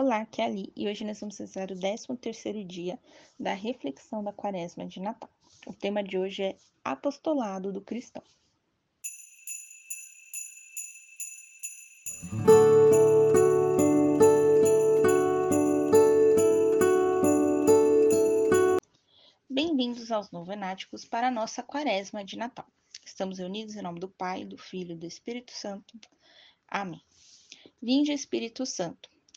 Olá, aqui é Ali e hoje nós vamos rezar o 13º dia da reflexão da quaresma de Natal. O tema de hoje é Apostolado do Cristão. Bem-vindos aos novenáticos para a nossa quaresma de Natal. Estamos reunidos em nome do Pai, do Filho e do Espírito Santo. Amém. Vinde, Espírito Santo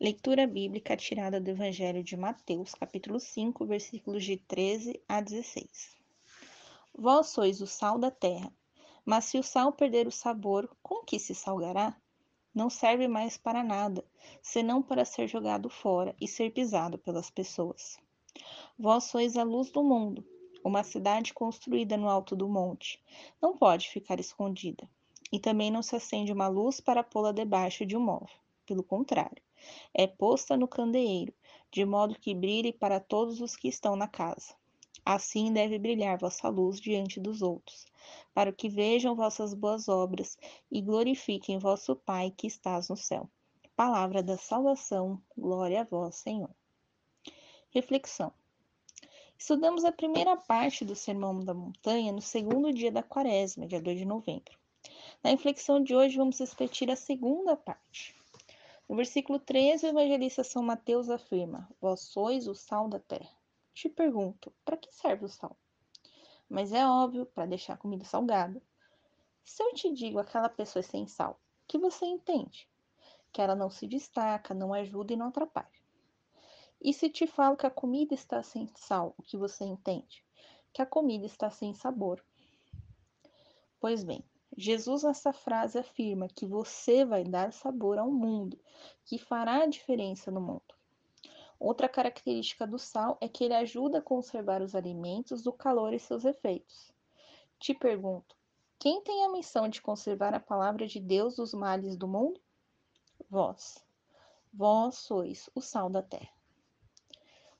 Leitura bíblica tirada do Evangelho de Mateus, capítulo 5, versículos de 13 a 16. Vós sois o sal da terra, mas se o sal perder o sabor, com que se salgará? Não serve mais para nada, senão para ser jogado fora e ser pisado pelas pessoas. Vós sois a luz do mundo. Uma cidade construída no alto do monte não pode ficar escondida. E também não se acende uma luz para pô-la debaixo de um móvel. Pelo contrário, é posta no candeeiro, de modo que brilhe para todos os que estão na casa. Assim deve brilhar vossa luz diante dos outros, para que vejam vossas boas obras e glorifiquem vosso Pai que estás no céu. Palavra da salvação, glória a vós, Senhor. Reflexão. Estudamos a primeira parte do Sermão da Montanha no segundo dia da quaresma, dia 2 de novembro. Na reflexão de hoje, vamos refletir a segunda parte. No versículo 13, o evangelista São Mateus afirma: Vós sois o sal da terra. Te pergunto, para que serve o sal? Mas é óbvio, para deixar a comida salgada. Se eu te digo aquela pessoa é sem sal, que você entende? Que ela não se destaca, não ajuda e não atrapalha. E se te falo que a comida está sem sal, o que você entende? Que a comida está sem sabor. Pois bem, Jesus, nessa frase, afirma que você vai dar sabor ao mundo, que fará a diferença no mundo. Outra característica do sal é que ele ajuda a conservar os alimentos do calor e seus efeitos. Te pergunto, quem tem a missão de conservar a palavra de Deus dos males do mundo? Vós. Vós sois o sal da terra.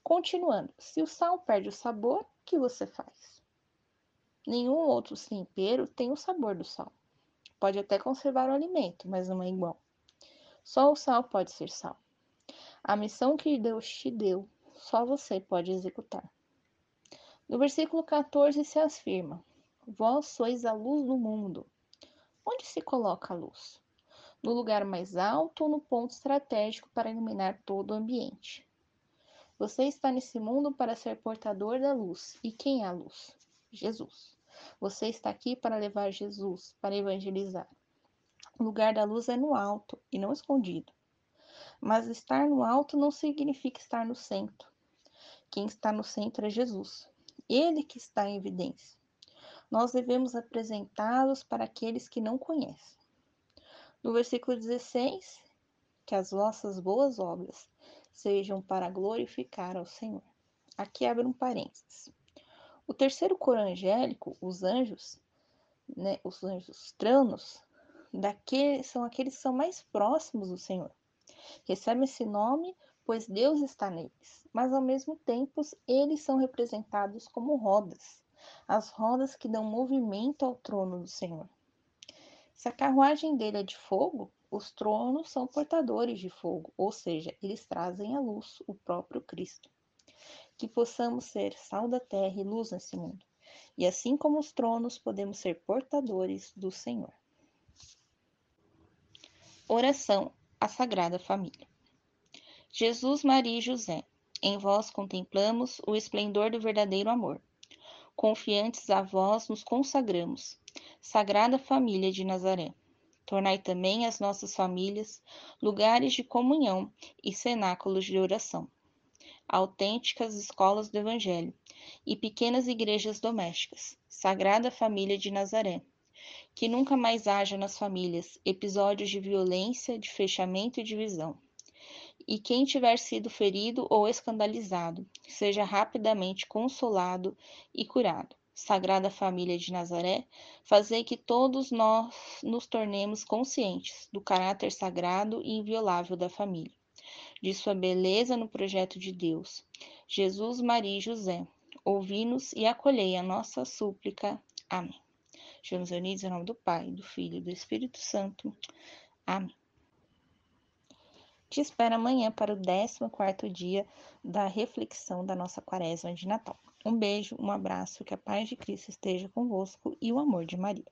Continuando, se o sal perde o sabor, o que você faz? Nenhum outro tempero tem o sabor do sal. Pode até conservar o alimento, mas não é igual. Só o sal pode ser sal. A missão que Deus te deu, só você pode executar. No versículo 14 se afirma: Vós sois a luz do mundo. Onde se coloca a luz? No lugar mais alto ou no ponto estratégico para iluminar todo o ambiente? Você está nesse mundo para ser portador da luz. E quem é a luz? Jesus. Você está aqui para levar Jesus, para evangelizar. O lugar da luz é no alto e não escondido. Mas estar no alto não significa estar no centro. Quem está no centro é Jesus. Ele que está em evidência. Nós devemos apresentá-los para aqueles que não conhecem. No versículo 16, que as vossas boas obras sejam para glorificar ao Senhor. Aqui abre um parênteses. O terceiro coro angélico, os anjos, né, os anjos tranos, daquele, são aqueles que são mais próximos do Senhor. Recebem esse nome, pois Deus está neles, mas ao mesmo tempo eles são representados como rodas, as rodas que dão movimento ao trono do Senhor. Se a carruagem dele é de fogo, Os tronos são portadores de fogo, ou seja, eles trazem à luz o próprio Cristo. Que possamos ser sal da terra e luz nesse mundo. E assim como os tronos, podemos ser portadores do Senhor. Oração à Sagrada Família. Jesus, Maria e José, em vós contemplamos o esplendor do verdadeiro amor. Confiantes a vós nos consagramos, Sagrada Família de Nazaré. Tornai também as nossas famílias lugares de comunhão e cenáculos de oração, autênticas escolas do Evangelho e pequenas igrejas domésticas. Sagrada Família de Nazaré. Que nunca mais haja nas famílias episódios de violência, de fechamento e divisão. E quem tiver sido ferido ou escandalizado, seja rapidamente consolado e curado Sagrada Família de Nazaré, fazei que todos nós nos tornemos conscientes do caráter sagrado e inviolável da família, de sua beleza no projeto de Deus. Jesus, Maria e José, ouvi-nos e acolhei a nossa súplica. Amém. Estamos unidos em nome do Pai, do Filho e do Espírito Santo. Amém. Te espero amanhã para o 14 dia da reflexão da nossa quaresma de Natal. Um beijo, um abraço, que a paz de Cristo esteja convosco e o amor de Maria.